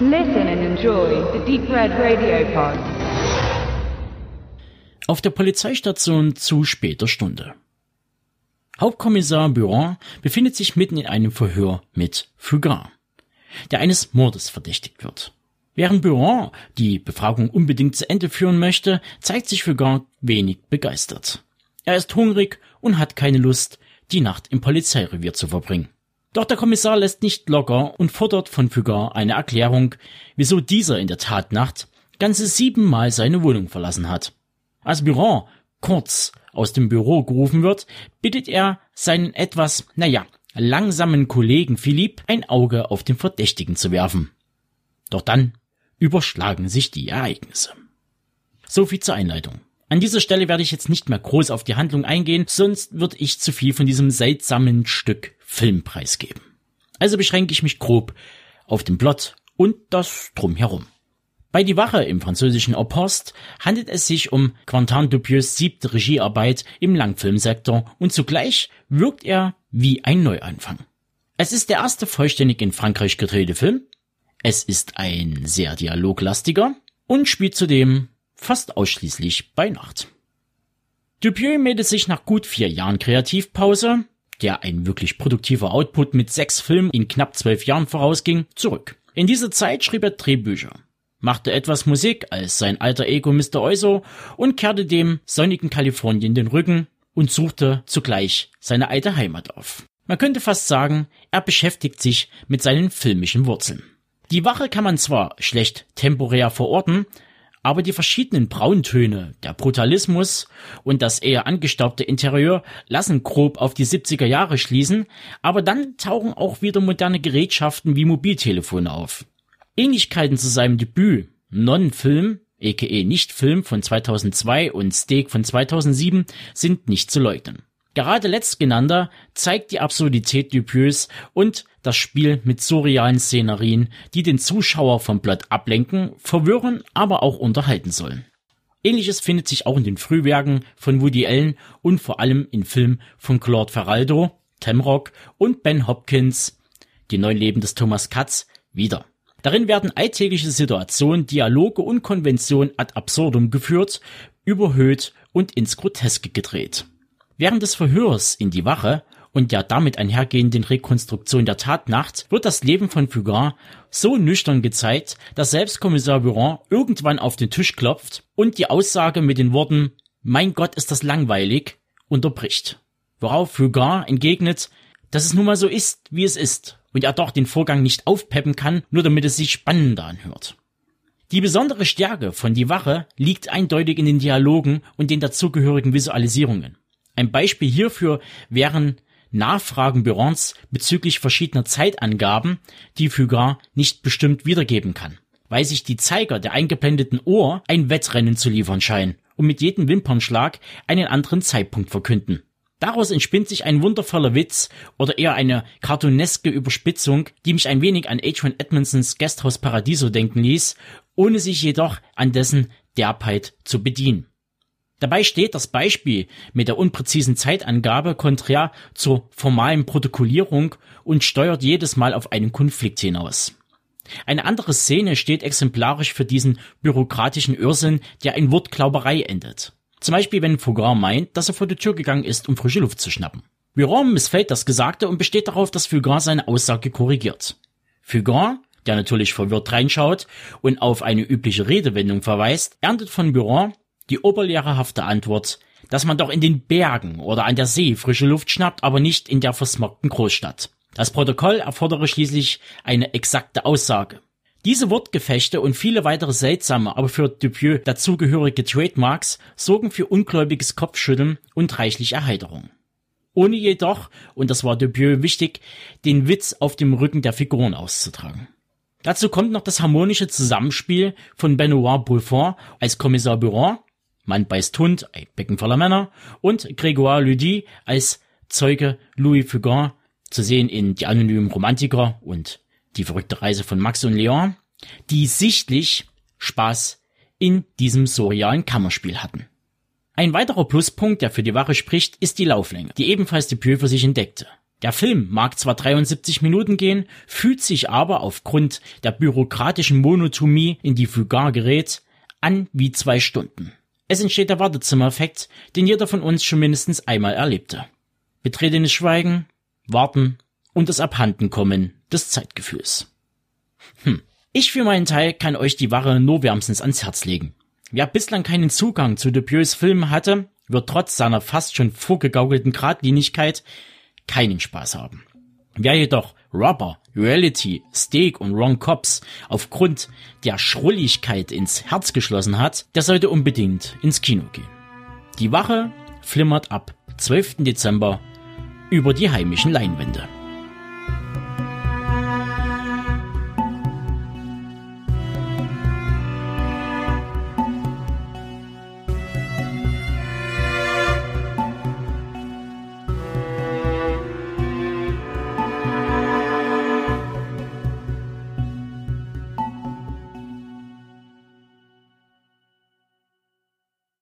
Listen and enjoy the Deep Red Radio Pod. Auf der Polizeistation zu später Stunde. Hauptkommissar Buron befindet sich mitten in einem Verhör mit Fugard, der eines Mordes verdächtigt wird. Während Buron die Befragung unbedingt zu Ende führen möchte, zeigt sich Fugard wenig begeistert. Er ist hungrig und hat keine Lust, die Nacht im Polizeirevier zu verbringen. Doch der Kommissar lässt nicht locker und fordert von Fugard eine Erklärung, wieso dieser in der Tatnacht ganze siebenmal seine Wohnung verlassen hat. Als Buron kurz aus dem Büro gerufen wird, bittet er seinen etwas, naja, langsamen Kollegen Philipp ein Auge auf den Verdächtigen zu werfen. Doch dann überschlagen sich die Ereignisse. So viel zur Einleitung. An dieser Stelle werde ich jetzt nicht mehr groß auf die Handlung eingehen, sonst würde ich zu viel von diesem seltsamen Stück Film preisgeben. Also beschränke ich mich grob auf den Plot und das Drumherum. Bei Die Wache im französischen Opost handelt es sich um Quentin Dupieus siebte Regiearbeit im Langfilmsektor und zugleich wirkt er wie ein Neuanfang. Es ist der erste vollständig in Frankreich gedrehte Film. Es ist ein sehr dialoglastiger und spielt zudem fast ausschließlich bei Nacht. Dupieux meldet sich nach gut vier Jahren Kreativpause, der ein wirklich produktiver Output mit sechs Filmen in knapp zwölf Jahren vorausging, zurück. In dieser Zeit schrieb er Drehbücher, machte etwas Musik als sein alter Ego Mr. Oizo und kehrte dem sonnigen Kalifornien den Rücken und suchte zugleich seine alte Heimat auf. Man könnte fast sagen, er beschäftigt sich mit seinen filmischen Wurzeln. Die Wache kann man zwar schlecht temporär verorten, aber die verschiedenen Brauntöne, der Brutalismus und das eher angestaubte Interieur lassen grob auf die 70er Jahre schließen, aber dann tauchen auch wieder moderne Gerätschaften wie Mobiltelefone auf. Ähnlichkeiten zu seinem Debüt, Non-Film, aka Nicht-Film von 2002 und Steak von 2007 sind nicht zu leugnen. Gerade letztgenannter zeigt die Absurdität Dupieux und das Spiel mit surrealen Szenerien, die den Zuschauer vom Plot ablenken, verwirren, aber auch unterhalten sollen. Ähnliches findet sich auch in den Frühwerken von Woody Allen und vor allem in Filmen von Claude Ferraldo, Tamrock und Ben Hopkins, Die neuen Leben des Thomas Katz, wieder. Darin werden alltägliche Situationen, Dialoge und Konventionen ad absurdum geführt, überhöht und ins Groteske gedreht. Während des Verhörs in die Wache und der damit einhergehenden Rekonstruktion der Tatnacht wird das Leben von Fugard so nüchtern gezeigt, dass selbst Kommissar Buron irgendwann auf den Tisch klopft und die Aussage mit den Worten Mein Gott ist das langweilig unterbricht. Worauf Fugard entgegnet, dass es nun mal so ist, wie es ist und er doch den Vorgang nicht aufpeppen kann, nur damit es sich spannender anhört. Die besondere Stärke von Die Wache liegt eindeutig in den Dialogen und den dazugehörigen Visualisierungen. Ein Beispiel hierfür wären Nachfragen Burons bezüglich verschiedener Zeitangaben, die Fugard nicht bestimmt wiedergeben kann, weil sich die Zeiger der eingeblendeten Uhr ein Wettrennen zu liefern scheinen und mit jedem Wimpernschlag einen anderen Zeitpunkt verkünden. Daraus entspinnt sich ein wundervoller Witz oder eher eine cartooneske Überspitzung, die mich ein wenig an Adrian Edmondsons Guesthouse Paradiso denken ließ, ohne sich jedoch an dessen Derbheit zu bedienen. Dabei steht das Beispiel mit der unpräzisen Zeitangabe konträr zur formalen Protokollierung und steuert jedes Mal auf einen Konflikt hinaus. Eine andere Szene steht exemplarisch für diesen bürokratischen Irrsinn, der in Wortklauberei endet. Zum Beispiel, wenn Fugard meint, dass er vor die Tür gegangen ist, um frische Luft zu schnappen. Biron missfällt das Gesagte und besteht darauf, dass Fugard seine Aussage korrigiert. Fugard, der natürlich verwirrt reinschaut und auf eine übliche Redewendung verweist, erntet von Biron die oberlehrerhafte Antwort, dass man doch in den Bergen oder an der See frische Luft schnappt, aber nicht in der versmogten Großstadt. Das Protokoll erfordere schließlich eine exakte Aussage. Diese Wortgefechte und viele weitere seltsame, aber für Dupieux dazugehörige Trademarks sorgen für ungläubiges Kopfschütteln und reichlich Erheiterung. Ohne jedoch, und das war Dupieux wichtig, den Witz auf dem Rücken der Figuren auszutragen. Dazu kommt noch das harmonische Zusammenspiel von Benoit Bulfond als Kommissar Buron Mann beißt Hund, ein Becken voller Männer, und Grégoire Ludi als Zeuge Louis Fugain, zu sehen in Die anonymen Romantiker und Die verrückte Reise von Max und Leon, die sichtlich Spaß in diesem surrealen Kammerspiel hatten. Ein weiterer Pluspunkt, der für die Wache spricht, ist die Lauflänge, die ebenfalls Dupieux für sich entdeckte. Der Film mag zwar 73 Minuten gehen, fühlt sich aber aufgrund der bürokratischen Monotomie, in die Fugar gerät, an wie zwei Stunden. Es entsteht der Wartezimmereffekt, den jeder von uns schon mindestens einmal erlebte. Betretenes Schweigen, Warten und das Abhandenkommen des Zeitgefühls. Hm. Ich für meinen Teil kann euch die Wache nur wärmstens ans Herz legen. Wer bislang keinen Zugang zu Dupieux Filmen hatte, wird trotz seiner fast schon vorgegaukelten Gradlinigkeit keinen Spaß haben. Wer jedoch Rubber, Reality, Steak und Wrong Cops aufgrund der Schrulligkeit ins Herz geschlossen hat, der sollte unbedingt ins Kino gehen. Die Wache flimmert ab 12. Dezember über die heimischen Leinwände.